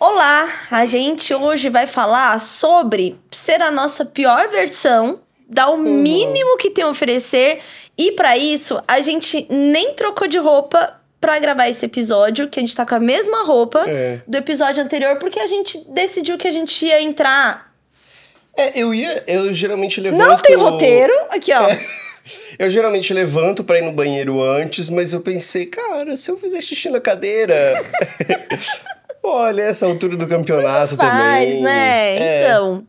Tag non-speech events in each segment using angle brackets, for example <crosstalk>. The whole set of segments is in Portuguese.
Olá, a gente hoje vai falar sobre ser a nossa pior versão, dar o mínimo que tem a oferecer e para isso a gente nem trocou de roupa para gravar esse episódio, que a gente tá com a mesma roupa É. do episódio anterior, porque a gente decidiu que a gente ia entrar. É, eu ia. Eu geralmente levanto. Não tem roteiro, aqui ó. <laughs> Eu geralmente levanto pra ir no banheiro antes, mas eu pensei, cara, se eu fizer xixi na cadeira. <laughs> Olha, essa altura do campeonato Faz, também. né? É. Então.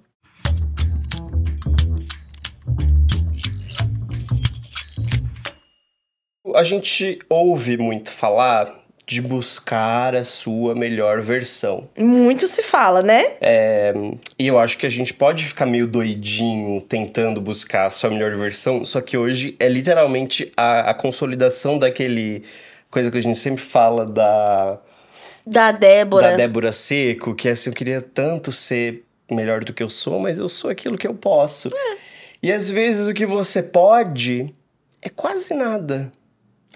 A gente ouve muito falar de buscar a sua melhor versão. Muito se fala, né? É, e eu acho que a gente pode ficar meio doidinho tentando buscar a sua melhor versão, só que hoje é literalmente a, a consolidação daquele coisa que a gente sempre fala da, Da Débora. da Débora Seco, que é assim, eu queria tanto ser melhor do que eu sou, mas eu sou aquilo que eu posso. E às vezes o que você pode é quase nada.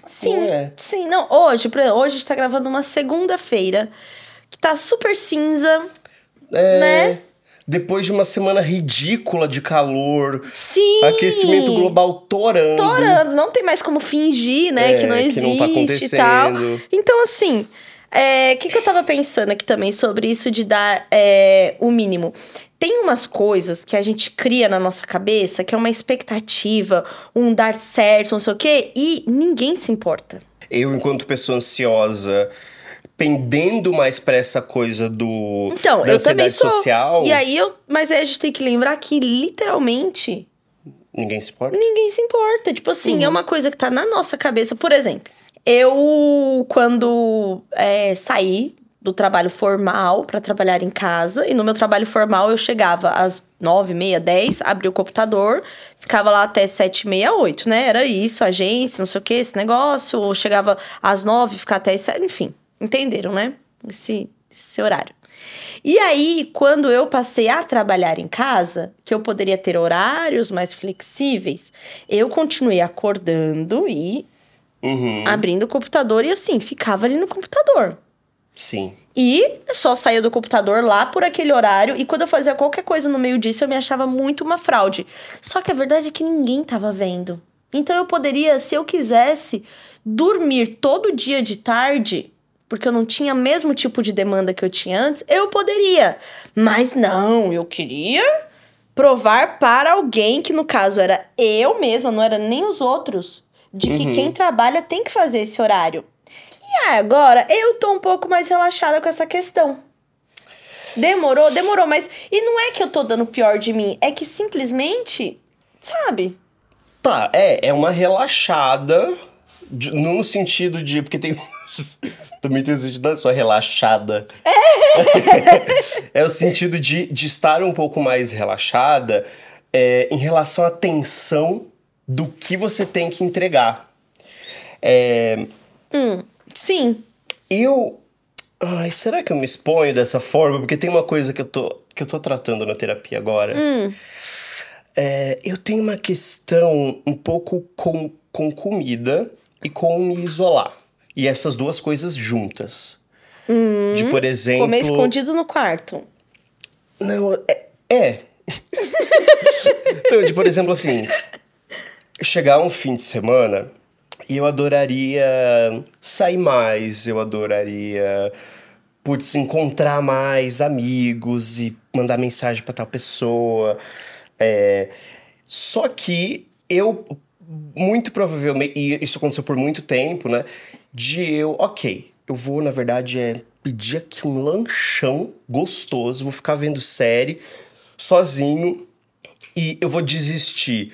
Sim, é? sim. Não, hoje, hoje a gente tá gravando uma segunda-feira que tá super cinza, É, né? Depois de uma semana ridícula de calor, Sim! aquecimento global torando. Torando, não tem mais como fingir, né, É, que não que existe não tá e tal. Então, assim, o que, que eu tava pensando aqui também sobre isso de dar é, o mínimo? Tem umas coisas que a gente cria na nossa cabeça, que é uma expectativa, um dar certo, não sei o quê, e ninguém se importa. Eu, enquanto pessoa ansiosa, pendendo mais pra essa coisa do Então, da eu também ansiedade sou. social, E aí eu. Mas aí a gente tem que lembrar que literalmente ninguém se importa. ninguém se importa. Tipo assim, Uhum. é uma coisa que tá na nossa cabeça. Por exemplo, eu, quando é, saí do trabalho formal pra trabalhar em casa, e no meu trabalho formal eu chegava às nove, meia, dez, abria o computador, ficava lá até sete, meia, oito, né? Era isso, agência, não sei o que, esse negócio. Ou chegava às nove, ficar até sete, enfim. Entenderam, né? Esse, esse horário. E aí, quando eu passei a trabalhar em casa, que eu poderia ter horários mais flexíveis, eu continuei acordando e Uhum, abrindo o computador e assim, ficava ali no computador. sim. E só saía do computador lá por aquele horário. E quando eu fazia qualquer coisa no meio disso, eu me achava muito uma fraude. Só que a verdade é que ninguém tava vendo. Então eu poderia, se eu quisesse, dormir todo dia de tarde, porque eu não tinha o mesmo tipo de demanda que eu tinha antes, eu poderia. Mas não, eu queria provar para alguém, que no caso era eu mesma, não era nem os outros, de que Uhum. quem trabalha tem que fazer esse horário. E agora eu tô um pouco mais relaxada com essa questão. Demorou, demorou, mas. E não é que eu tô dando pior de mim, é que simplesmente. Sabe? Tá, é, é uma relaxada, de- no sentido de. Porque tem. <laughs> Também tem o sentido da sua relaxada. <laughs> É, o sentido de, de estar um pouco mais relaxada é, em relação à tensão do que você tem que entregar. É, Sim. eu. Ai, será que eu me exponho dessa forma? Porque tem uma coisa que eu tô, que eu tô tratando na terapia agora. É, eu tenho uma questão um pouco com, com comida e com me isolar. E essas duas coisas juntas. De, por exemplo. Comer escondido no quarto. Não, é. é. <laughs> Não, de, por exemplo, assim. Chegar um fim de semana e eu adoraria sair mais, eu adoraria. Putz, encontrar mais amigos e mandar mensagem pra tal pessoa. É, só que eu, muito provavelmente, e isso aconteceu por muito tempo, né? De eu, ok, eu vou, na verdade, é pedir aqui um lanchão gostoso, vou ficar vendo série sozinho e eu vou desistir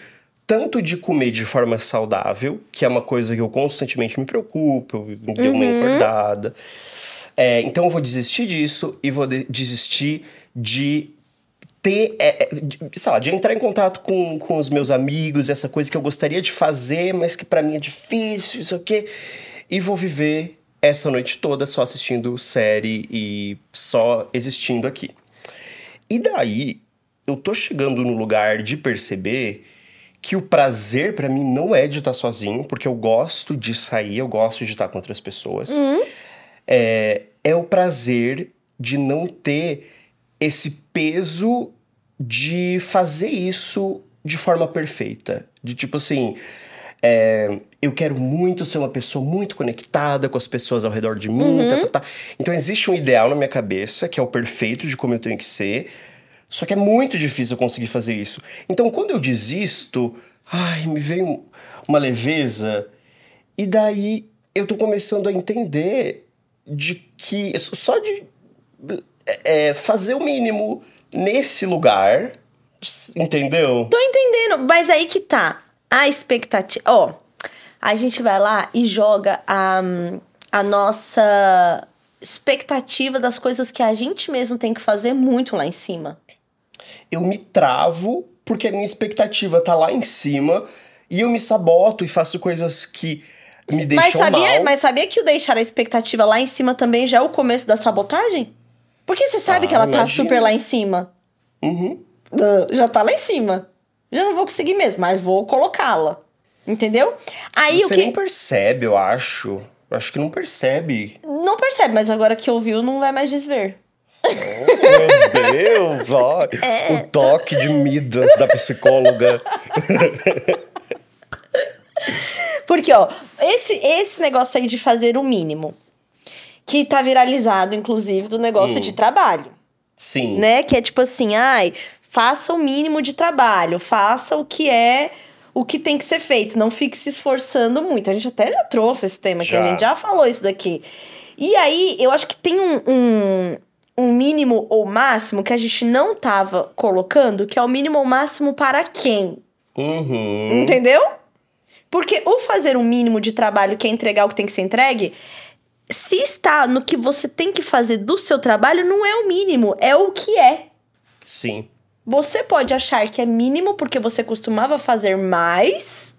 tanto de comer de forma saudável, que é uma coisa que eu constantemente me preocupo, eu me dei uma engordada. É, então eu vou desistir disso e vou de- desistir de ter, é, é, de, sei lá, de entrar em contato com, com os meus amigos, essa coisa que eu gostaria de fazer, mas que pra mim é difícil, isso aqui. E vou viver essa noite toda só assistindo série e só existindo aqui. E daí, eu tô chegando no lugar de perceber que o prazer pra mim não é de estar sozinho, porque eu gosto de sair, eu gosto de estar com outras pessoas. É, é o prazer de não ter esse peso de fazer isso de forma perfeita. De tipo assim, é, eu quero muito ser uma pessoa muito conectada com as pessoas ao redor de mim. Uhum. Tá, tá, tá. Então existe um ideal na minha cabeça, que é o perfeito de como eu tenho que ser. Só que é muito difícil eu conseguir fazer isso. Então quando eu desisto, ai, me veio uma leveza. E daí eu tô começando a entender de que só de é, fazer o mínimo nesse lugar, entendeu? Tô entendendo, mas aí que tá. A expectativa. Ó, a gente vai lá e joga a, a nossa expectativa das coisas que a gente mesmo tem que fazer muito lá em cima. Eu me travo porque a minha expectativa tá lá em cima e eu me saboto e faço coisas que me deixam Mas sabia, mal. mas sabia que o deixar a expectativa lá em cima também já é o começo da sabotagem? Porque você sabe Ah, que ela tá imagina. super lá em cima. Uhum. Já tá lá em cima. Já não vou conseguir mesmo, mas vou colocá-la. Entendeu? Aí Você o que. nem percebe, eu acho. Eu acho que não percebe. Não percebe, mas agora que ouviu, não vai mais desver. Meu Deus, ó. É. O toque de Midas da psicóloga. Porque, ó, esse, esse negócio aí de fazer o mínimo, que tá viralizado, inclusive, do negócio Hum. de trabalho, Sim. né? Que é tipo assim, ai, faça o mínimo de trabalho, faça o que é o que tem que ser feito, não fique se esforçando muito. A gente até já trouxe esse tema aqui, a Já. gente já falou isso daqui. E aí, eu acho que tem um, um, um mínimo ou máximo que a gente não tava colocando, que é o mínimo ou máximo para quem? Uhum. Entendeu? Porque o fazer um mínimo de trabalho, que é entregar o que tem que ser entregue, se está no que você tem que fazer do seu trabalho, não é o mínimo, é o que é. Sim. Você pode achar que é mínimo porque você costumava fazer mais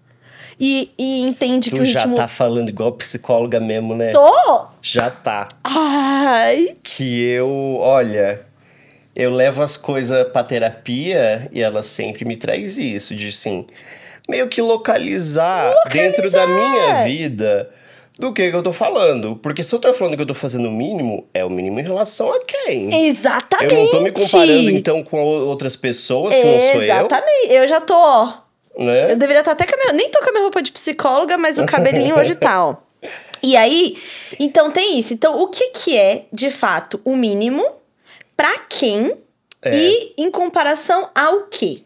e, e entende que Tu o já ritmo. tá falando igual psicóloga mesmo, né? Tô! Já tá. Ai! Que eu, olha, eu levo as coisas pra terapia e ela sempre me traz isso, de assim, meio que localizar, dentro da minha vida do que, que eu tô falando. Porque se eu tô falando que eu tô fazendo o mínimo, é o mínimo em relação a quem? Exatamente! Eu não tô me comparando, então, com o- outras pessoas que não sou eu, Exatamente! Eu já tô, ó. Né? Eu deveria estar até com a minha... Nem tô com a minha roupa de psicóloga, mas o cabelinho hoje tá, ó. <laughs> E aí, então tem isso. Então, o que que é, de fato, o mínimo pra quem É. e em comparação ao quê?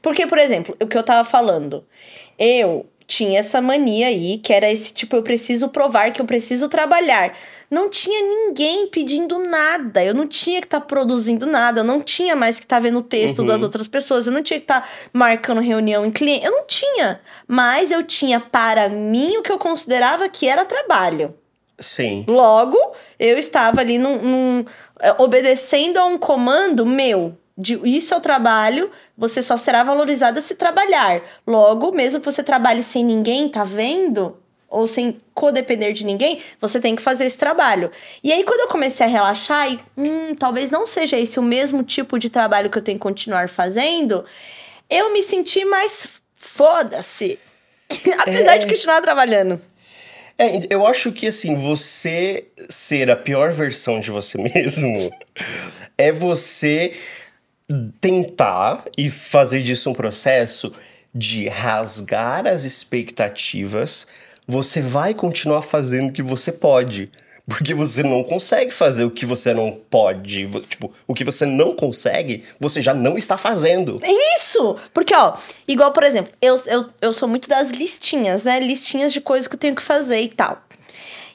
Porque, por exemplo, o que eu tava falando, eu tinha essa mania aí, que era esse tipo, eu preciso provar que eu preciso trabalhar. Não tinha ninguém pedindo nada, eu não tinha que estar produzindo nada, eu não tinha mais que estar vendo o texto Uhum. das outras pessoas, eu não tinha que estar marcando reunião em cliente, eu não tinha. Mas eu tinha para mim o que eu considerava que era trabalho. Sim. Logo, eu estava ali num, num- é, obedecendo a um comando meu. De isso é o trabalho, você só será valorizada se trabalhar. Logo, mesmo que você trabalhe sem ninguém, tá vendo? Ou sem codepender de ninguém, você tem que fazer esse trabalho. E aí, quando eu comecei a relaxar e, hum, talvez não seja esse o mesmo tipo de trabalho que eu tenho que continuar fazendo, eu me senti mais foda-se. <laughs> Apesar de continuar trabalhando. É, eu acho que assim, você ser a pior versão de você <laughs> mesmo é você tentar e fazer disso um processo de rasgar as expectativas. Você vai continuar fazendo o que você pode. Porque você não consegue fazer o que você não pode. Tipo, o que você não consegue, você já não está fazendo. Isso! Porque, ó, igual, por exemplo, eu, eu, eu sou muito das listinhas, né? Listinhas de coisas que eu tenho que fazer e tal.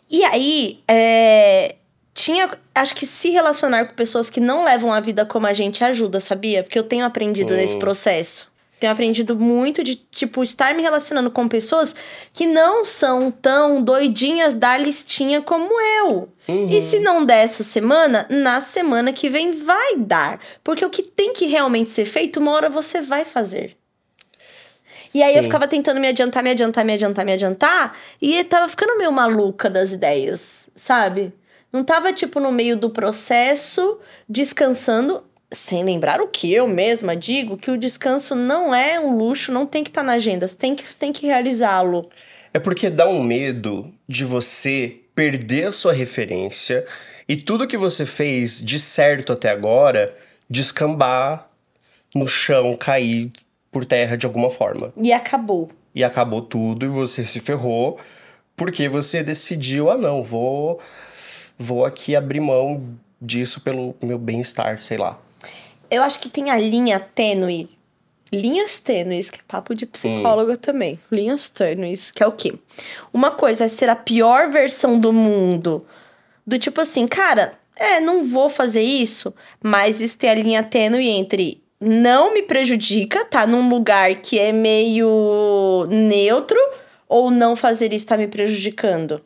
E aí, é, tinha. Acho que se relacionar com pessoas que não levam a vida como a gente ajuda, sabia? Porque eu tenho aprendido nesse processo. Tenho aprendido muito de, tipo, estar me relacionando com pessoas que não são tão doidinhas da listinha como eu. E se não der essa semana, na semana que vem vai dar. Porque o que tem que realmente ser feito, uma hora você vai fazer. E aí eu Sim. ficava tentando me adiantar, me adiantar, me adiantar, me adiantar. E tava ficando meio maluca das ideias, sabe? Não tava, tipo, no meio do processo, descansando, sem lembrar o que eu mesma digo, que o descanso não é um luxo, não tem que estar na agenda, tem que, tem que realizá-lo. É porque dá um medo de você perder a sua referência E tudo que você fez de certo até agora, descambar no chão, cair por terra de alguma forma. E acabou. E acabou tudo e você se ferrou porque você decidiu, ah não, vou vou aqui abrir mão disso pelo meu bem-estar, sei lá. Eu acho que tem a linha tênue. Linhas tênues, que é papo de psicóloga hum. também. Linhas tênues, que é o quê? Uma coisa é ser a pior versão do mundo. Do tipo assim, cara, é, não vou fazer isso, mas isso tem a linha tênue entre não me prejudica, tá num lugar que é meio neutro, ou não fazer isso tá me prejudicando?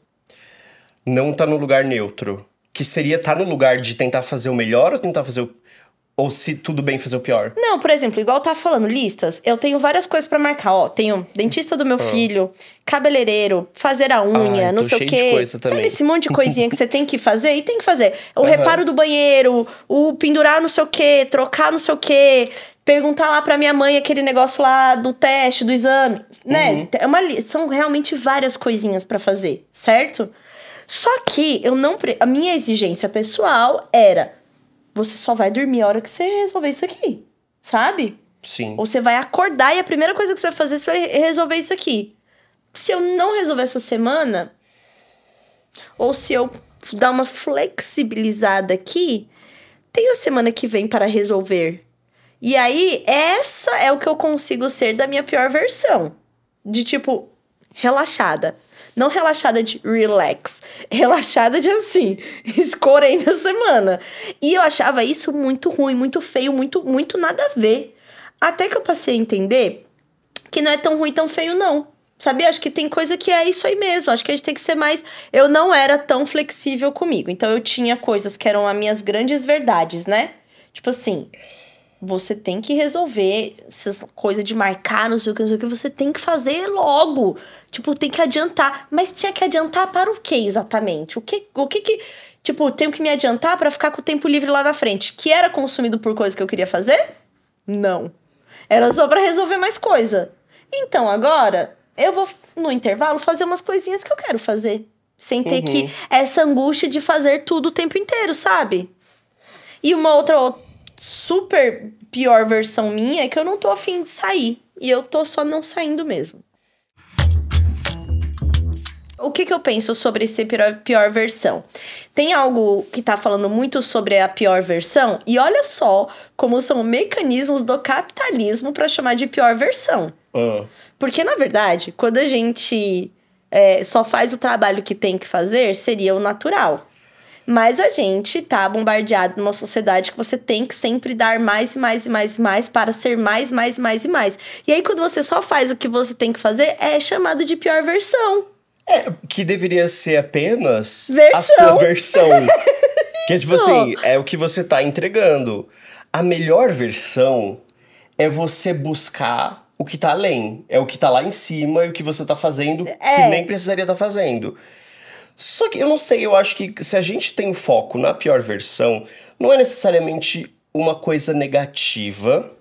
Não tá no lugar neutro. Que seria tá no lugar de tentar fazer o melhor ou tentar fazer o ou se tudo bem fazer o pior? Não, por exemplo, igual eu tava falando, listas, eu tenho várias coisas para marcar. Ó, tenho dentista do meu ah. filho, cabeleireiro, fazer a unha, Ai, não sei o quê. Sabe esse monte de coisinha que você tem que fazer? E tem que fazer. O uhum. reparo do banheiro, o pendurar não sei o quê, trocar não sei o quê, perguntar lá pra minha mãe aquele negócio lá do teste, do exame, né? Uhum. É uma, são realmente várias coisinhas para fazer, certo? Só que eu não. A minha exigência pessoal era você só vai dormir a hora que você resolver isso aqui, sabe? Sim. Ou você vai acordar e a primeira coisa que você vai fazer, você vai resolver isso aqui. Se eu não resolver essa semana, ou se eu dar uma flexibilizada aqui, tem a semana que vem para resolver. E aí, essa é o que eu consigo ser da minha pior versão. De tipo, relaxada. Não relaxada de relax, relaxada de assim, <laughs> escorei na semana. E eu achava isso muito ruim, muito feio, muito, muito nada a ver. Até que eu passei a entender que não é tão ruim, tão feio, não. Sabia? Acho que tem coisa que é isso aí mesmo. Acho que a gente tem que ser mais. Eu não era tão flexível comigo. Então eu tinha coisas que eram as minhas grandes verdades, né? Tipo assim, você tem que resolver essas coisas de marcar, não sei o que, não sei o que, você tem que fazer logo. Tipo, tem que adiantar. Mas tinha que adiantar para o que exatamente? O que, o que que. Tipo, tenho que me adiantar para ficar com o tempo livre lá na frente. Que era consumido por coisas que eu queria fazer? Não. Era só para resolver mais coisa. Então agora, eu vou, no intervalo, fazer umas coisinhas que eu quero fazer. Sem ter uhum. que. Essa angústia de fazer tudo o tempo inteiro, sabe? E uma outra super pior versão minha é que eu não tô afim de sair. E eu tô só não saindo mesmo. O que, que eu penso sobre esse pior, pior versão? Tem algo que tá falando muito sobre a pior versão, e olha só como são mecanismos do capitalismo para chamar de pior versão. Uh. Porque, na verdade, quando a gente é, só faz o trabalho que tem que fazer, seria o natural. Mas a gente tá bombardeado numa sociedade que você tem que sempre dar mais e mais e mais e mais para ser mais, mais, mais e mais. E aí, quando você só faz o que você tem que fazer, é chamado de pior versão. É, que deveria ser apenas versão. a sua versão. <laughs> que é tipo assim, é o que você tá entregando. A melhor versão é você buscar o que tá além. É o que tá lá em cima e o que você tá fazendo é. que nem precisaria estar tá fazendo. Só que eu não sei, eu acho que se a gente tem foco na pior versão, não é necessariamente uma coisa negativa.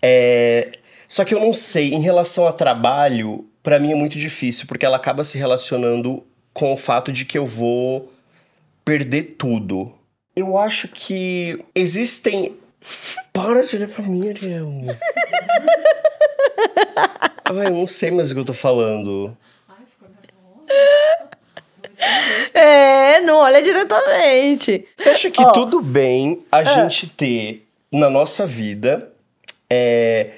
É... Só que eu não sei, em relação a trabalho, para mim é muito difícil, porque ela acaba se relacionando com o fato de que eu vou perder tudo. Eu acho que existem. <laughs> Para de olhar pra mim, Ariel. <laughs> Ai, eu não sei mais o que eu tô falando. Ai, ficou nervosa. É, não olha diretamente. Você acha que oh. tudo bem a é. gente ter na nossa vida é,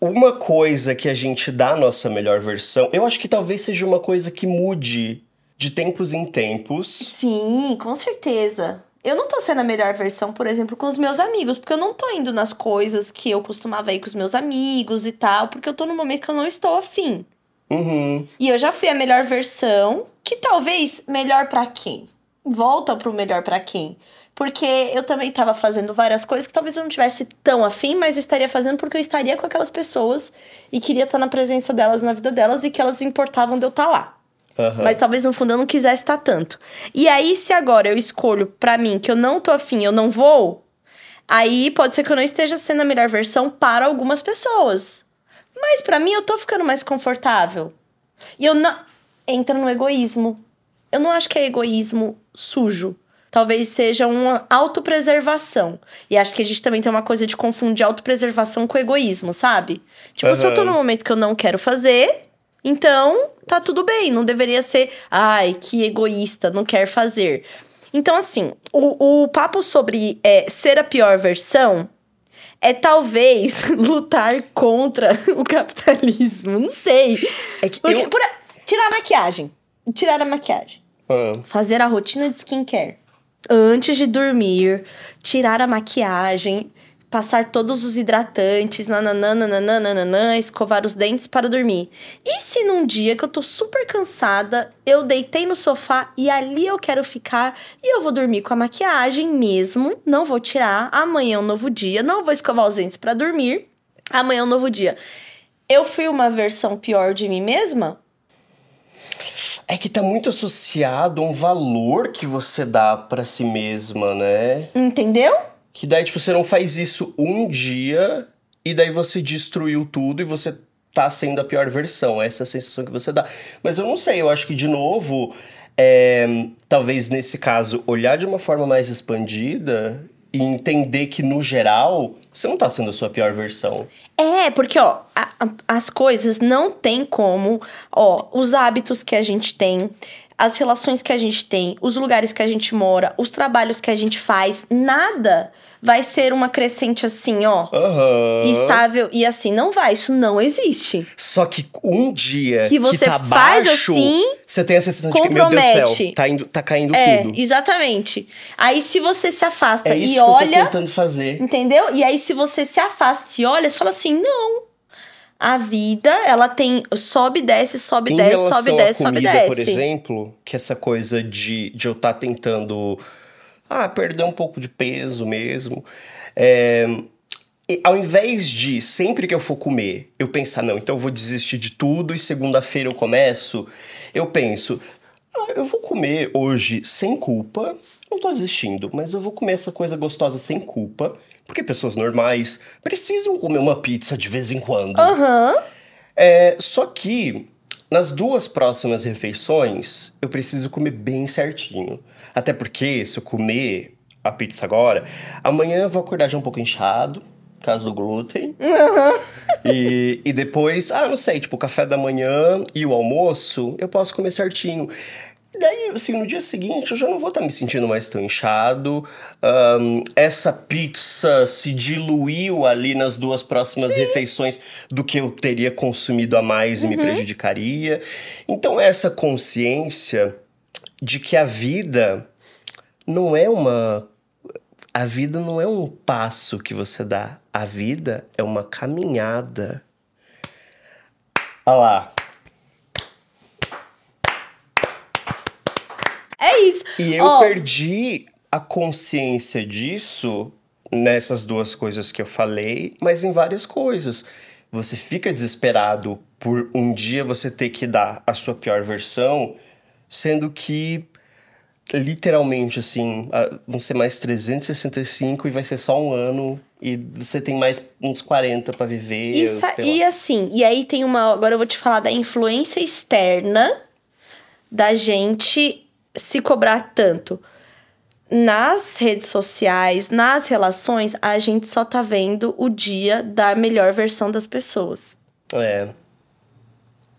uma coisa que a gente dá a nossa melhor versão? Eu acho que talvez seja uma coisa que mude de tempos em tempos. Sim, com certeza. Eu não tô sendo a melhor versão, por exemplo, com os meus amigos, porque eu não tô indo nas coisas que eu costumava ir com os meus amigos e tal, porque eu tô num momento que eu não estou afim. Uhum. E eu já fui a melhor versão, que talvez melhor para quem? Volta pro melhor para quem? Porque eu também tava fazendo várias coisas que talvez eu não tivesse tão afim, mas estaria fazendo porque eu estaria com aquelas pessoas e queria estar na presença delas, na vida delas e que elas importavam de eu estar lá. Uhum. Mas talvez no fundo eu não quisesse estar tanto. E aí, se agora eu escolho para mim que eu não tô afim, eu não vou, aí pode ser que eu não esteja sendo a melhor versão para algumas pessoas. Mas para mim eu tô ficando mais confortável. E eu não. Entra no egoísmo. Eu não acho que é egoísmo sujo. talvez seja uma autopreservação. E acho que a gente também tem uma coisa de confundir autopreservação com egoísmo, sabe? Tipo, se eu tô num momento que eu não quero fazer, então tá tudo bem. Não deveria ser, ai, que egoísta, não quer fazer. Então, assim, o, o papo sobre é, ser a pior versão é talvez <laughs> lutar contra <laughs> o capitalismo. Não sei. É que Porque, eu- por tirar a maquiagem. Tirar a maquiagem. Ah, Fazer a rotina de skincare. Antes de dormir, tirar a maquiagem, passar todos os hidratantes, nananã, escovar os dentes para dormir. E se num dia que eu tô super cansada, eu deitei no sofá e ali eu quero ficar e eu vou dormir com a maquiagem mesmo, não vou tirar, amanhã é um novo dia, não vou escovar os dentes para dormir, amanhã é um novo dia. Eu fui uma versão pior de mim mesma? É que tá muito associado a um valor que você dá pra si mesma, né? Entendeu? Que daí, tipo, você não faz isso um dia e daí você destruiu tudo e você tá sendo a pior versão. Essa é a sensação que você dá. Mas eu não sei, eu acho que, de novo, é, talvez nesse caso, olhar de uma forma mais expandida e entender que, no geral, você não tá sendo a sua pior versão. É, porque, ó, a- a- as coisas não tem como, ó, os hábitos que a gente tem, as relações que a gente tem, os lugares que a gente mora, os trabalhos que a gente faz, nada vai ser uma crescente assim, ó, Aham. estável e assim. Não vai, isso não existe. Só que um dia Que você tá faz baixo, assim, você tem a sensação de que, meu Deus do céu, tá, indo, tá caindo É, tudo. exatamente. Aí se você se afasta É e que olha, tentando fazer. Entendeu? E aí, se você se afasta e olha, você fala assim: não. A vida, ela tem. Sobe, desce, sobe, Em desce, sobe, desce, sobe, comida, desce. por exemplo, que essa coisa de, de eu estar tentando ah, perder um pouco de peso mesmo. é, e ao invés de sempre que eu for comer, eu pensar, não, então eu vou desistir de tudo e segunda-feira eu começo, eu penso, ah, eu vou comer hoje sem culpa, não tô desistindo, mas eu vou comer essa coisa gostosa sem culpa, porque pessoas normais precisam comer uma pizza de vez em quando. Aham. É, só que nas duas próximas refeições eu preciso comer bem certinho. Até porque se eu comer a pizza agora, amanhã eu vou acordar já um pouco inchado, por causa do glúten. e, e depois, ah, não sei, tipo, o café da manhã e o almoço eu posso comer certinho. E Daí, assim, no dia seguinte eu já não vou estar me sentindo mais tão inchado. Ahn, essa pizza se diluiu ali nas duas próximas refeições do que eu teria consumido a mais e me prejudicaria. Então, essa consciência de que a vida não é uma. A vida não é um passo que você dá. A vida é uma caminhada. Olha lá. É isso. E eu Ó, perdi a consciência disso nessas duas coisas que eu falei, mas em várias coisas. Você fica desesperado por um dia você ter que dar a sua pior versão, sendo que literalmente assim, vão ser mais 365 e vai ser só um ano e você tem mais uns 40 pra viver. Isso, e assim, e aí tem uma. Agora eu vou te falar da influência externa da gente se cobrar tanto. Nas redes sociais, nas relações, a gente só tá vendo o dia da melhor versão das pessoas. É.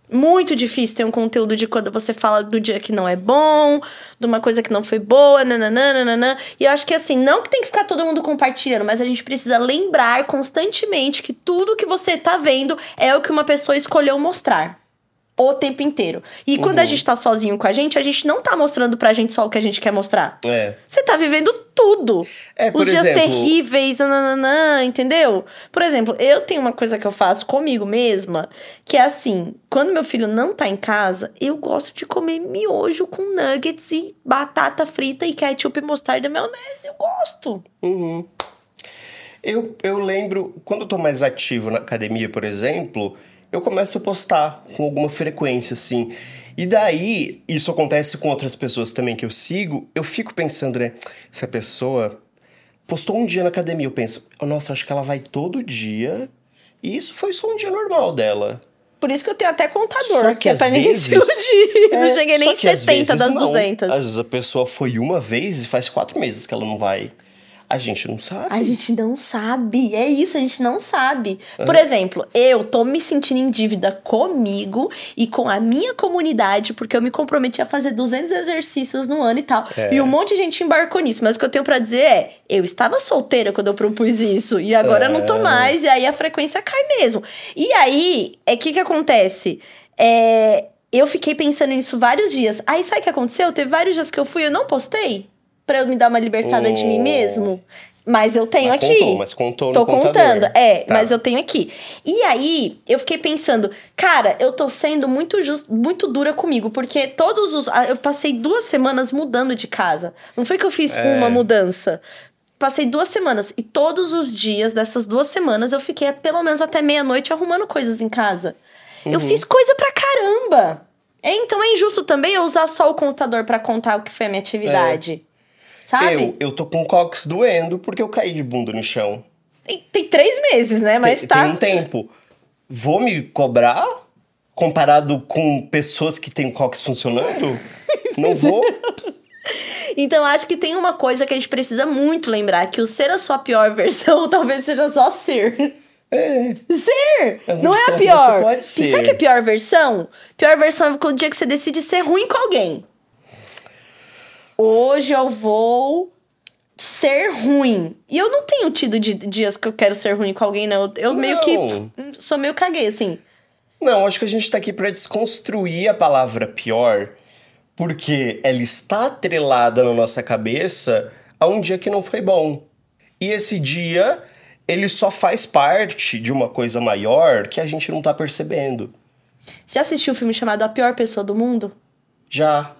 Muito difícil ter um conteúdo de quando você fala do dia que não é bom, de uma coisa que não foi boa, nananã. E eu acho que assim, não que tem que ficar todo mundo compartilhando, mas a gente precisa lembrar constantemente que tudo que você tá vendo é o que uma pessoa escolheu mostrar. O tempo inteiro. E quando a Uhum. gente tá sozinho com a gente, a gente não tá mostrando pra gente só o que a gente quer mostrar. É. Você tá vivendo tudo. É, Os dias exemplo- terríveis, nananã, entendeu? Por exemplo, eu tenho uma coisa que eu faço comigo mesma, que é assim, quando meu filho não tá em casa, eu gosto de comer miojo com nuggets e batata frita e ketchup, mostarda e maionese. Eu gosto. Uhum. Eu, eu lembro, quando eu tô mais ativo na academia, por exemplo, eu começo a postar com alguma frequência, assim. E daí, isso acontece com outras pessoas também que eu sigo, eu fico pensando, né? Se a pessoa postou um dia na academia, eu penso, oh, nossa, acho que ela vai todo dia. E isso foi só um dia normal dela. Por isso que eu tenho até Só contador, que que é pra ninguém se vezes- iludir. <laughs> não É, cheguei nem só em que às 70 das não. 200. Às vezes a pessoa foi uma vez e faz quatro meses que ela não vai. A gente não sabe. A gente não sabe. É isso, a gente não sabe. Por exemplo, eu tô me sentindo em dívida comigo e com a minha comunidade, porque eu me comprometi a fazer 200 exercícios no ano e tal. É. E um monte de gente embarcou nisso. Mas o que eu tenho pra dizer é: eu estava solteira quando eu propus isso. E agora eu não tô É. mais. E aí a frequência cai mesmo. E aí, é que que acontece? É. Eu fiquei pensando nisso vários dias. Aí sabe o que aconteceu? Teve vários dias que eu fui e eu não postei pra eu me dar uma libertada de mim Oh. mesmo. Mas eu tenho Mas aqui. contou, mas contou Tô no contador. contando, é, Tá. mas eu tenho aqui. E aí, eu fiquei pensando, cara, eu tô sendo muito just, muito dura comigo, porque todos os. ah, Eu passei duas semanas mudando de casa. Não foi que eu fiz É. uma mudança. Passei duas semanas. E todos os dias dessas duas semanas eu fiquei pelo menos até meia-noite arrumando coisas em casa. Eu Uhum. fiz coisa pra caramba. É, então é injusto também eu usar só o contador pra contar o que foi a minha atividade. Sabe? Eu, eu tô com o cox doendo porque eu caí de bunda no chão. Tem, tem três meses, né? Mas tem, tá. tem um tempo. Vou me cobrar comparado com pessoas que têm o cox funcionando? Não vou. <laughs> Então, acho que tem uma coisa que a gente precisa muito lembrar: que o ser a sua pior versão <laughs> talvez seja só ser. É. Ser! A não é a pior. pode ser. O que é a pior versão? Pior versão é o dia que você decide ser ruim com alguém. Hoje eu vou ser ruim. E eu não tenho tido de- dias que eu quero ser ruim com alguém, não. Eu meio que Não. sou meio caguei, assim. Não, acho que a gente tá aqui pra desconstruir a palavra pior, porque ela está atrelada na nossa cabeça a um dia que não foi bom. E esse dia, ele só faz parte de uma coisa maior que a gente não tá percebendo. Você já assistiu o filme chamado A Pior Pessoa do Mundo? Já,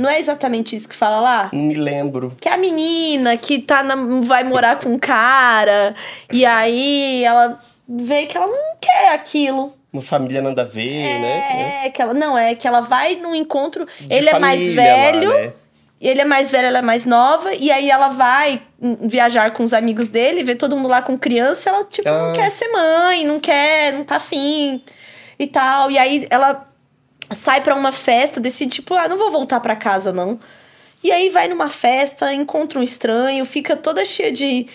Não é exatamente isso que fala lá? não me lembro. Que é a menina que tá na- vai morar com um cara, e aí ela vê que ela não quer aquilo. Uma família nada a ver, né? É, que ela. Não, é que ela vai num encontro. De ele é mais família lá, velho. né? Ele é mais velho, ela é mais nova. E aí ela vai viajar com os amigos dele, vê todo mundo lá com criança. Ela, tipo, não Ah. quer ser mãe, não quer, não tá afim e tal. E aí ela sai pra uma festa, decide, tipo, ah, não vou voltar pra casa, não. E aí vai numa festa, encontra um estranho, fica toda cheia de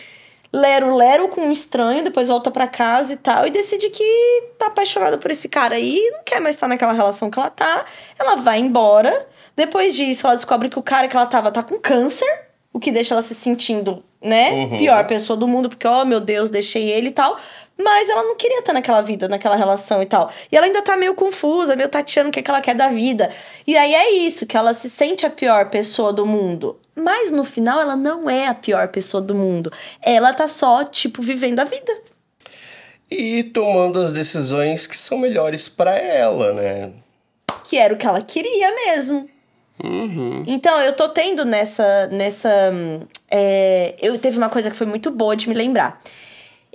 lero-lero com um estranho, depois volta pra casa e tal, e decide que tá apaixonada por esse cara aí e não quer mais estar naquela relação que ela tá. Ela vai embora. Depois disso, ela descobre que o cara que ela tava tá com câncer, o que deixa ela se sentindo, né, Uhum. pior pessoa do mundo, porque, oh meu Deus, deixei ele e tal. Mas ela não queria estar naquela vida, naquela relação e tal. E ela ainda tá meio confusa, meio tateando o que, é que ela quer da vida. E aí é isso, que ela se sente a pior pessoa do mundo. Mas no final ela não é a pior pessoa do mundo. Ela tá só, tipo, vivendo a vida. E tomando as decisões que são melhores pra ela, né? Que era o que ela queria mesmo. Então, eu tô tendo nessa. nessa hum, é, eu teve uma coisa que foi muito boa de me lembrar.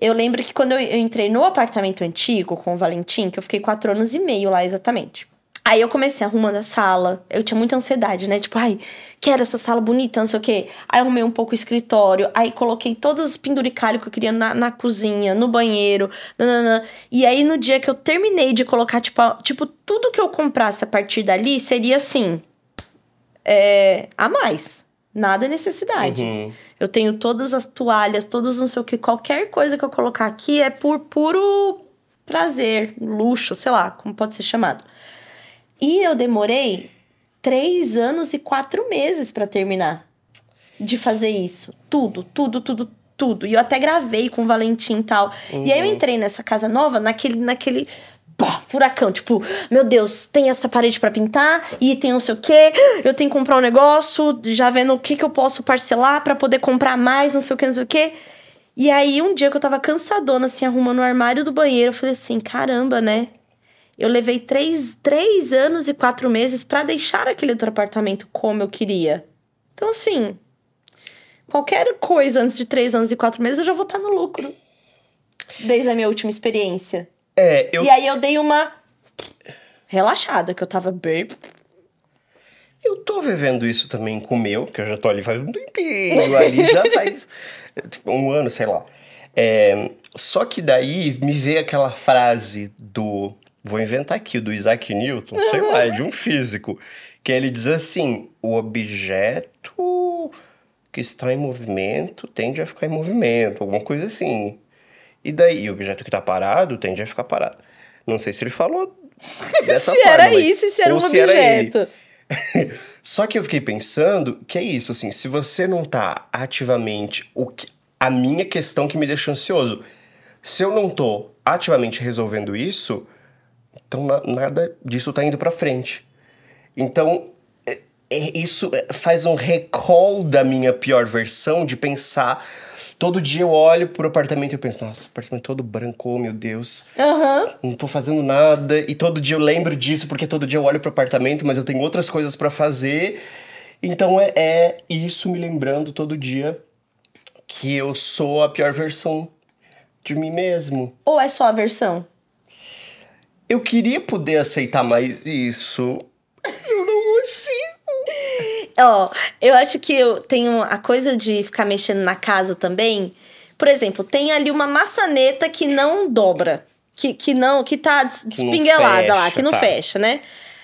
Eu lembro que quando eu, entrei no apartamento antigo com o Valentim, que eu fiquei quatro anos e meio lá exatamente. Aí eu comecei arrumando a sala. Eu tinha muita ansiedade, né? Tipo, ai, quero essa sala bonita, não sei o quê. Aí arrumei um pouco o escritório. Aí coloquei todos os penduricalhos que eu queria na, na cozinha, no banheiro. nananã. E aí no dia que eu terminei de colocar, tipo, a- tipo, tudo que eu comprasse a partir dali seria assim. É, a mais. Nada é necessidade. Uhum. Eu tenho todas as toalhas, todos não sei o que, qualquer coisa que eu colocar aqui é por puro prazer, luxo, sei lá, como pode ser chamado. E eu demorei três anos e quatro meses pra terminar de fazer isso. Tudo, tudo, tudo, tudo. E eu até gravei com o Valentim e tal. E aí eu entrei nessa casa nova, naquele, naquele pá, furacão. Tipo, meu Deus, tem essa parede pra pintar e tem não sei o quê. Eu tenho que comprar um negócio, já vendo o que, que eu posso parcelar pra poder comprar mais, não sei o que, não sei o quê. E aí, um dia que eu tava cansadona, assim, arrumando o armário do banheiro, eu falei assim: caramba, né? Eu levei três, três anos e quatro meses pra deixar aquele outro apartamento como eu queria. Então, assim, qualquer coisa antes de três anos e quatro meses, eu já vou estar no lucro. Desde a minha última experiência. É, eu, E aí eu dei uma relaxada, que eu tava bem. eu tô vivendo isso também com o meu, que eu já tô ali faz um tempinho, ali já <laughs> faz tipo, um ano, sei lá. É, só que daí me veio aquela frase do vou inventar aqui, do Isaac Newton, sei lá, de um físico, que ele diz assim: o objeto que está em movimento tende a ficar em movimento, alguma coisa assim. E daí, o objeto que está parado tende a ficar parado. Não sei se ele falou <laughs> dessa se forma, era isso e se era um se era objeto. <laughs> Só que eu fiquei pensando que é isso, assim, se você não tá ativamente. O que, a minha questão que me deixa ansioso. Se eu não tô ativamente resolvendo isso, então na- nada disso tá indo pra frente. Então, é- é- isso é- faz um recall da minha pior versão de pensar. Todo dia eu olho pro apartamento e eu penso, nossa, apartamento todo branco, meu Deus Aham. não tô fazendo nada e todo dia eu lembro disso porque todo dia eu olho pro apartamento, mas eu tenho outras coisas pra fazer. Então é, é isso me lembrando todo dia que eu sou a pior versão de mim mesmo. Ou é só a versão? Eu queria poder aceitar mais isso. Ó, eu acho que eu tenho a coisa de ficar mexendo na casa também. Por exemplo, tem ali uma maçaneta que não dobra. Que, que não, que tá despinguelada lá, fecha, que não tá. fecha, né?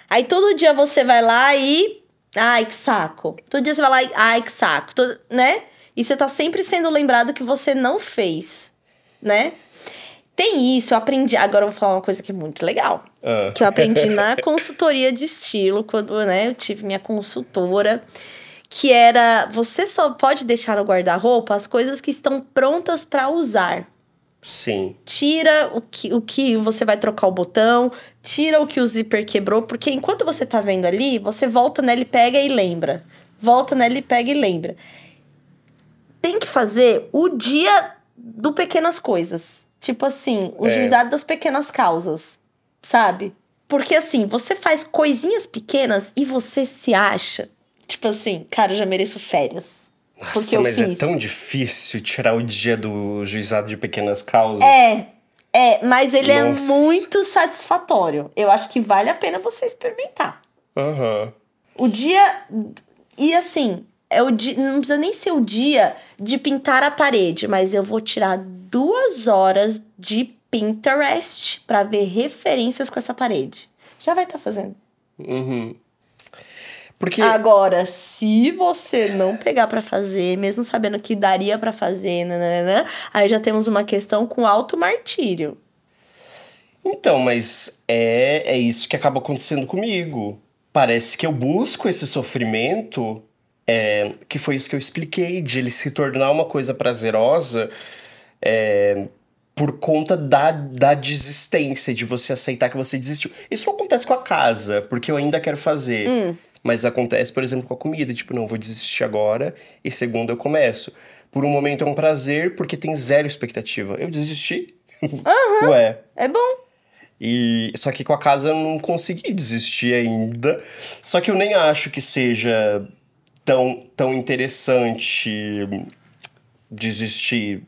Aí todo dia você vai lá e. Ai, que saco. Todo dia você vai lá e. Ai, que saco. Todo- né? E você tá sempre sendo lembrado que você não fez, né? Tem isso, eu aprendi. Agora eu vou falar uma coisa que é muito legal Ah. que eu aprendi na <laughs> consultoria de estilo, quando né, eu tive minha consultora, que era você só pode deixar no guarda-roupa as coisas que estão prontas para usar. Sim. Tira o que, o que você vai trocar o botão, tira o que o zíper quebrou, porque enquanto você tá vendo ali, você volta nela e pega e lembra. Volta nela e pega e lembra. Tem que fazer o dia do pequenas coisas. Tipo assim, o É. juizado das pequenas causas, sabe? Porque assim, você faz coisinhas pequenas e você se acha, tipo assim, cara, eu já mereço férias. Porque Nossa, eu mas fiz. é tão difícil tirar o dia do juizado de pequenas causas. É, é, mas ele é Nossa. muito satisfatório. Eu acho que vale a pena você experimentar. Aham. O dia. E assim, é o dia, não precisa nem ser o dia de pintar a parede, mas eu vou tirar duas horas de Pinterest pra ver referências com essa parede. Já vai estar fazendo. Uhum. Porque. Agora, se você não pegar pra fazer, mesmo sabendo que daria pra fazer, nananã, aí já temos uma questão com alto martírio. Então, mas é, é isso que acaba acontecendo comigo. Parece que eu busco esse sofrimento, é, que foi isso que eu expliquei, de ele se tornar uma coisa prazerosa é, por conta da, da desistência, de você aceitar que você desistiu. Isso não acontece com a casa, porque eu ainda quero fazer. Mas acontece, por exemplo, com a comida. Tipo, não, vou desistir agora e segunda eu começo. Por um momento é um prazer, porque tem zero expectativa. Eu desisti. <laughs> Ué, É bom. e só que com a casa eu não consegui desistir ainda. Só que eu nem acho que seja tão, tão interessante desistir.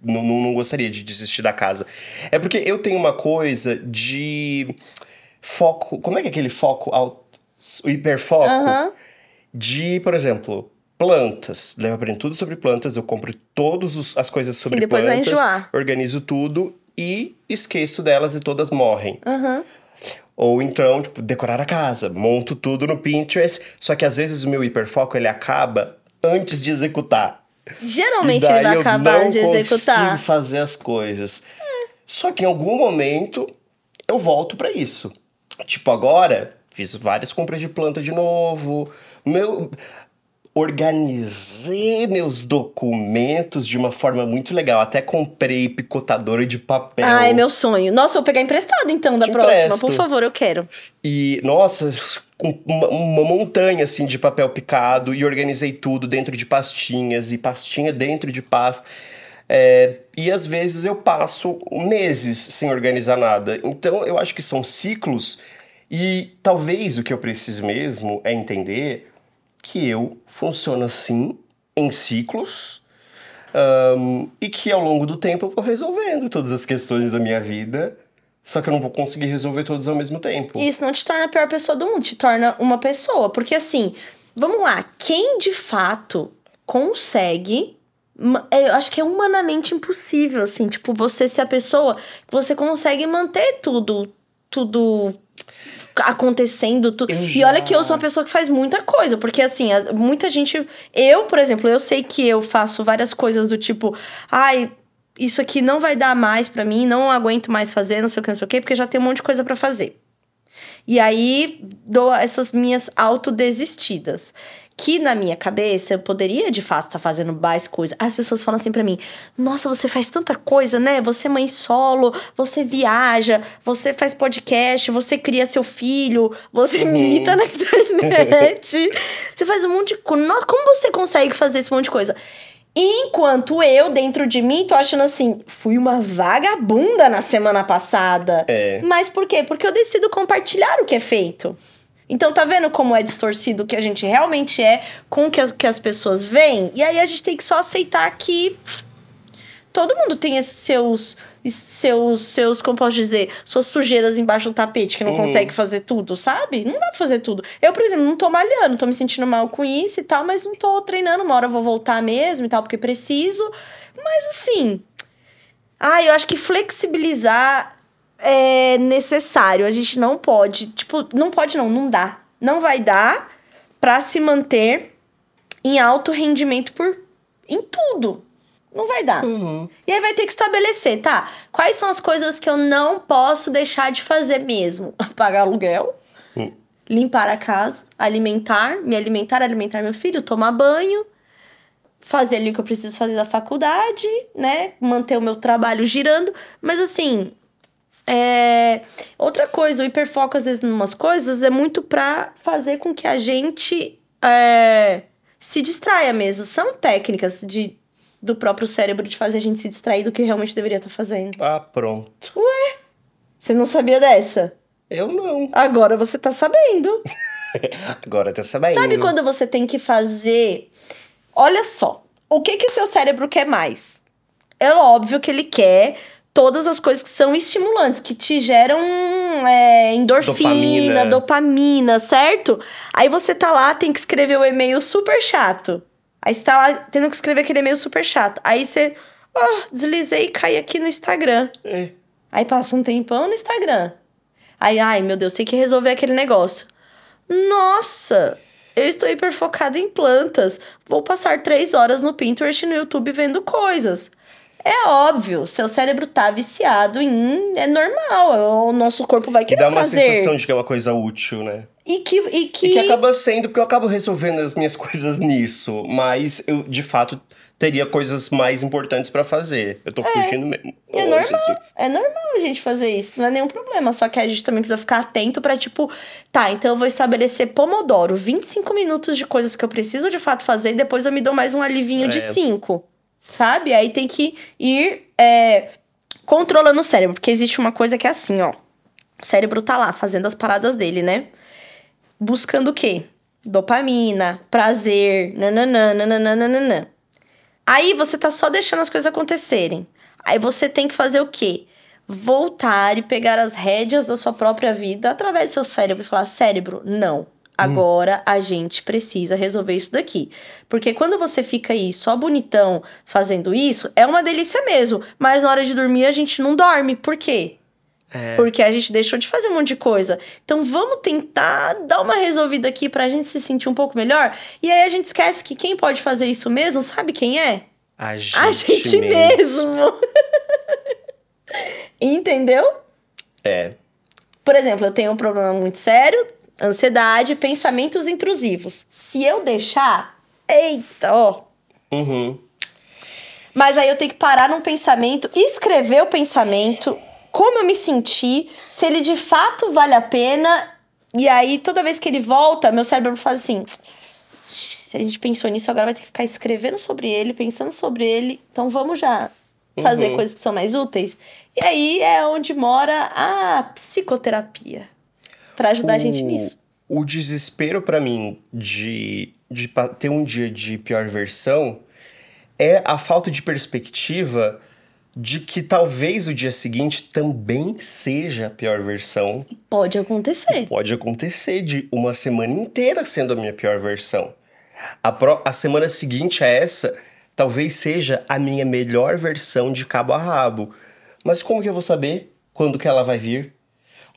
Não, não, não gostaria de desistir da casa. É porque eu tenho uma coisa de foco. Como é que é aquele foco? Ao, o hiperfoco? Aham. De, por exemplo, plantas. Daí Eu aprendo tudo sobre plantas, eu compro todas as coisas sobre depois vai plantas, enjoar. organizo tudo e esqueço delas e todas morrem. Ou então, tipo, decorar a casa, monto tudo no Pinterest, só que às vezes o meu hiperfoco ele acaba antes de executar. Geralmente ele vai eu acabar não de executar. consigo fazer as coisas. Só que em algum momento eu volto pra isso. Tipo, agora fiz várias compras de planta de novo. Meu organizei meus documentos de uma forma muito legal. Até comprei picotadora de papel. Ah, é meu sonho. Nossa, eu vou pegar emprestado então da Te próxima. empresto. Por favor, eu quero. E, nossa, com uma, uma montanha, assim, de papel picado e organizei tudo dentro de pastinhas e pastinha dentro de pasta. É, e às vezes eu passo meses sem organizar nada. Então eu acho que são ciclos e talvez o que eu preciso mesmo é entender que eu funciono assim em ciclos ahn, e que ao longo do tempo eu vou resolvendo todas as questões da minha vida. Só que eu não vou conseguir resolver todas ao mesmo tempo. Isso não te torna a pior pessoa do mundo, te torna uma pessoa. Porque assim, vamos lá, quem de fato consegue. é, Eu acho que é humanamente impossível, assim, tipo, você ser a pessoa que você consegue manter tudo, tudo acontecendo tudo. E olha que eu sou uma pessoa que faz muita coisa, porque assim, as- muita gente, eu, por exemplo, eu sei que eu faço várias coisas do tipo, ai, isso aqui não vai dar mais pra mim, não aguento mais fazer, não sei o que, não sei o que, porque já tem um monte de coisa pra fazer. E aí dou essas minhas autodesistidas. Que na minha cabeça eu poderia de fato estar fazendo mais coisa. As pessoas falam assim pra mim: Nossa, você faz tanta coisa, né? Você é mãe solo, você viaja, você faz podcast, você cria seu filho, você milita na <laughs> internet. você faz um monte de coisa. Como você consegue fazer esse monte de coisa? Enquanto eu, dentro de mim, tô achando assim, fui uma vagabunda na semana passada. É. Mas por quê? Porque eu decido compartilhar o que é feito. Então, tá vendo como é distorcido o que a gente realmente é com o que, as- que as pessoas veem? E aí a gente tem que só aceitar que todo mundo tem esses seus. Seus, seus, como posso dizer, suas sujeiras embaixo do tapete, que não Uhum. consegue fazer tudo, sabe? Não dá pra fazer tudo. Eu, por exemplo, não tô malhando, tô me sentindo mal com isso e tal, mas não tô treinando. Uma hora eu vou voltar mesmo e tal, porque preciso. Mas assim. Ah, eu acho que flexibilizar é necessário. A gente não pode, tipo, não pode não, não dá. Não vai dar pra se manter em alto rendimento por em tudo. Não vai dar. Uhum. E aí vai ter que estabelecer, tá? Quais são as coisas que eu não posso deixar de fazer mesmo? <laughs> Pagar aluguel, Hum. limpar a casa, alimentar, me alimentar, alimentar meu filho, tomar banho, fazer ali o que eu preciso fazer da faculdade, né? Manter o meu trabalho girando. Mas assim, é... outra coisa, o hiperfoco às vezes em umas coisas é muito pra fazer com que a gente é, se distraia mesmo. São técnicas de, do próprio cérebro de fazer a gente se distrair do que realmente deveria estar fazendo. Ah, pronto. Você não sabia dessa? Eu não. Agora você tá sabendo. <laughs> Agora tá sabendo. Sabe quando você tem que fazer. Olha só, o que que seu cérebro quer mais? É óbvio que ele quer todas as coisas que são estimulantes, que te geram é, endorfina, Dopamina. dopamina. certo? Aí você tá lá, tem que escrever o e-mail super chato. Aí você tá lá tendo que escrever aquele e-mail super chato. Aí você, ah, deslizei e caí aqui no Instagram. É. Aí passa um tempão no Instagram. Aí, ai, meu Deus, tem que resolver aquele negócio. Nossa, eu estou hiper focada em plantas. Vou passar três horas no Pinterest e no YouTube vendo coisas. É óbvio, seu cérebro tá viciado em. É normal, o nosso corpo vai Que querer dá uma prazer. sensação de que é uma coisa útil, né? E que. E que... E que acaba sendo, porque eu acabo resolvendo as minhas <laughs> coisas nisso. Mas eu, de fato, teria coisas mais importantes pra fazer. Eu tô fugindo mesmo. É Oh, normal. Jesus. É normal a gente fazer isso, não é nenhum problema. Só que a gente também precisa ficar atento pra, tipo, tá, então eu vou estabelecer Pomodoro, 25 minutos de coisas que eu preciso de fato fazer, e depois eu me dou mais um alivinho de É. 5. Sabe? Aí tem que ir é, controlando o cérebro, porque existe uma coisa que é assim, ó. O cérebro tá lá fazendo as paradas dele, né? Buscando o quê? Dopamina, prazer, nananã, nananã. Aí você tá só deixando as coisas acontecerem. Aí você tem que fazer o quê? Voltar e pegar as rédeas da sua própria vida através do seu cérebro e falar: cérebro, não. Agora a gente precisa resolver isso daqui. Porque quando você fica aí só bonitão fazendo isso, é uma delícia mesmo. Mas na hora de dormir a gente não dorme. Por quê? É. Porque a gente deixou de fazer um monte de coisa. Então vamos tentar dar uma resolvida aqui pra gente se sentir um pouco melhor. E aí a gente esquece que quem pode fazer isso mesmo, sabe quem é? A gente, A gente mesmo. <laughs> Entendeu? É. Por exemplo, eu tenho um problema muito sério, ansiedade, pensamentos intrusivos. Se eu deixar, eita, ó. Uhum. Mas aí eu tenho que parar num pensamento, escrever o pensamento, como eu me senti, se ele de fato vale a pena. E aí, toda vez que ele volta, meu cérebro faz assim. Se a gente pensou nisso, agora vai ter que ficar escrevendo sobre ele, pensando sobre ele. Então vamos já fazer Uhum. coisas que são mais úteis. E aí é onde mora a psicoterapia. Pra ajudar a gente O- nisso. O desespero pra mim de, de ter um dia de pior versão é a falta de perspectiva de que talvez o dia seguinte também seja a pior versão. Pode acontecer. Pode acontecer de uma semana inteira sendo a minha pior versão. A, pró- a semana seguinte a essa talvez seja a minha melhor versão de cabo a rabo. Mas como que eu vou saber quando que ela vai vir?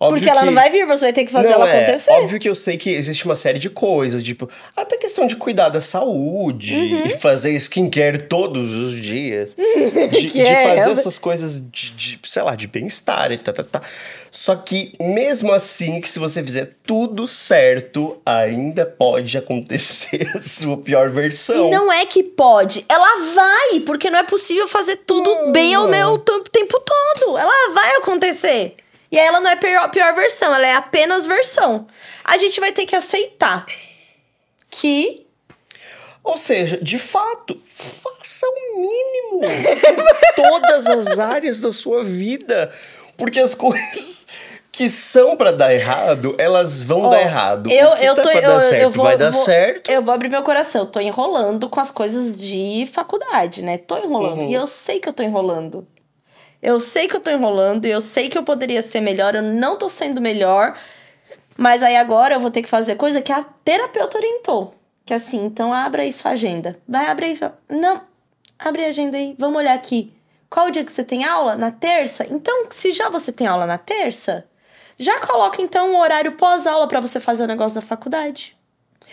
Óbvio Porque ela que- não vai vir, você vai ter que fazer Não, ela é, acontecer. Óbvio que eu sei que existe uma série de coisas, tipo, até questão de cuidar da saúde Uhum. e fazer skincare todos os dias. <laughs> De, de é, fazer essas coisas de, de, sei lá, de bem-estar e tá, tá, tá. Só que, mesmo assim, que se você fizer tudo certo, ainda pode acontecer <laughs> a sua pior versão. Não é que pode, ela vai, porque não é possível fazer tudo bem ao meu tempo todo. Ela vai acontecer. E aí ela não é pior, pior versão, ela é apenas versão. A gente vai ter que aceitar que Ou seja, de fato, faça o mínimo em todas as áreas da sua vida. Porque as coisas que são pra dar errado, elas vão Ó, dar errado. Eu, eu tá tô, eu, certo eu vou, vai dar vou- certo. Eu vou abrir meu coração. Eu tô enrolando com as coisas de faculdade, né? Tô enrolando. Uhum. E eu sei que eu tô enrolando. Eu sei que eu tô enrolando eu sei que eu poderia ser melhor. Eu não tô sendo melhor. Mas aí agora eu vou ter que fazer coisa que a terapeuta orientou. Que assim, então abra aí sua agenda. Vai, aí sua... Não, abre a agenda aí. Vamos olhar aqui. Qual o dia que você tem aula? Na terça? Então, se já você tem aula na terça, já coloca então um horário pós-aula pra você fazer o negócio da faculdade.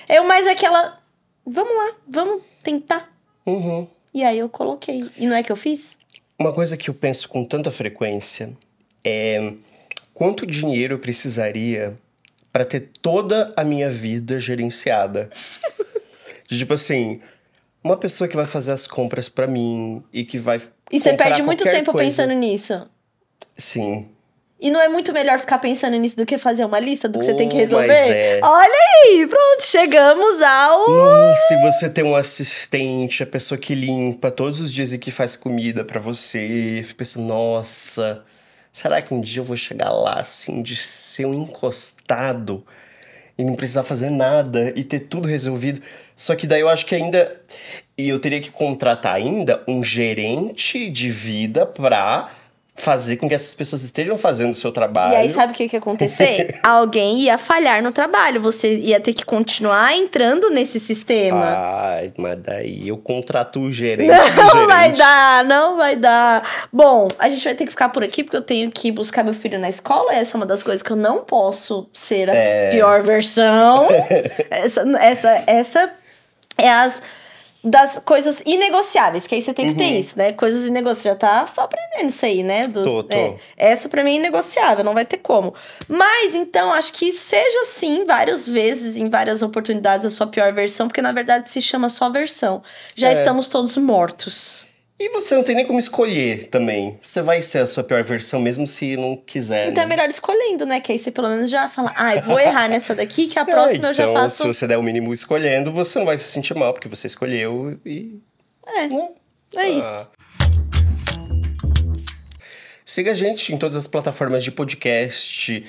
Eu mais aquela. Vamos lá, vamos tentar. Uhum. E aí eu coloquei. E não é que eu fiz? Uma coisa que eu penso com tanta frequência é quanto dinheiro eu precisaria pra ter toda a minha vida gerenciada. <laughs> De, tipo assim, uma pessoa que vai fazer as compras pra mim e que vai E você perde muito tempo coisa. pensando nisso. Sim. E não é muito melhor ficar pensando nisso do que fazer uma lista do que você tem que Oh, resolver? é. Olha aí, pronto, chegamos ao. Hum, se você tem um assistente, a pessoa que limpa todos os dias e que faz comida pra você, pensando, nossa, será que um dia eu vou chegar lá assim de ser um encostado e não precisar fazer nada e ter tudo resolvido? Só que daí eu acho que ainda e eu teria que contratar ainda um gerente de vida pra fazer com que essas pessoas estejam fazendo o seu trabalho. E aí, sabe o que, que ia acontecer? <laughs> Alguém ia falhar no trabalho. Você ia ter que continuar entrando nesse sistema. Ai, mas daí eu contrato o gerente. <laughs> Não vai gerente. dar, não vai dar. Bom, a gente vai ter que ficar por aqui porque eu tenho que buscar meu filho na escola. Essa é uma das coisas que eu não posso ser a É. pior versão. <laughs> essa, essa, essa é as das coisas inegociáveis, que aí você tem que ter isso, né? Coisas inegociáveis. Já tá aprendendo isso aí, né? Dos, Tô, tô. é. essa pra mim é inegociável, não vai ter como. Mas então, acho que seja assim várias vezes, em várias oportunidades, a sua pior versão, porque na verdade se chama só versão. Já É. estamos todos mortos. E você não tem nem como escolher também. Você vai ser a sua pior versão, mesmo se não quiser. Então é né? melhor escolhendo, né? Que aí você pelo menos já fala, ai, vou errar nessa daqui, que a <laughs> próxima É, eu já então, faço. Se você der o mínimo escolhendo, você não vai se sentir mal, porque você escolheu e. É, né? é isso. Siga a gente em todas as plataformas de podcast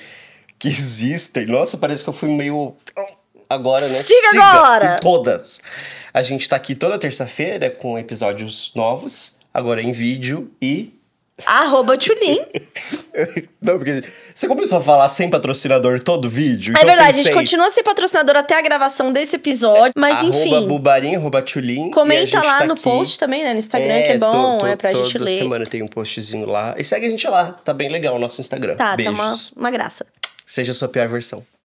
que existem. Nossa, parece que eu fui meio. Agora, né? Siga agora! Em todas. A gente tá aqui toda terça-feira com episódios novos, agora em vídeo e. Arroba Tulin. <laughs> Não, porque você começou a falar sem patrocinador todo vídeo. É então verdade, a gente pensei, continua sem patrocinador até a gravação desse episódio. Mas arroba enfim, Bubarim, arroba Tchulin, comenta lá tá no aqui. post também, né? No Instagram, que é tô- bom, tô- é pra gente toda ler. semana tem um postzinho lá. E segue a gente lá, tá bem legal o nosso Instagram. Tá, Beijos. tá uma, uma graça. Seja a sua pior versão.